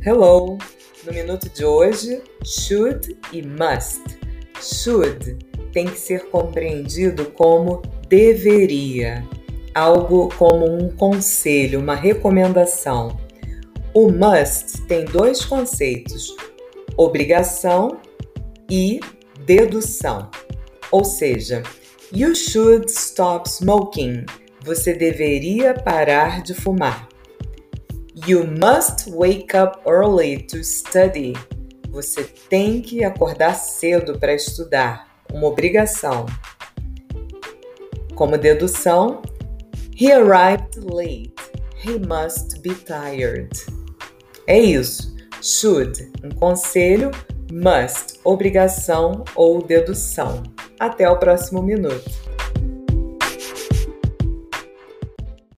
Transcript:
Hello! No minuto de hoje, should e must. Should tem que ser compreendido como deveria, algo como um conselho, uma recomendação. O must tem dois conceitos: obrigação e dedução. Ou seja, you should stop smoking. Você deveria parar de fumar. You must wake up early to study. Você tem que acordar cedo para estudar, uma obrigação. Como dedução, he arrived late. He must be tired. É isso. Should, um conselho, must, obrigação ou dedução. Até o próximo minuto.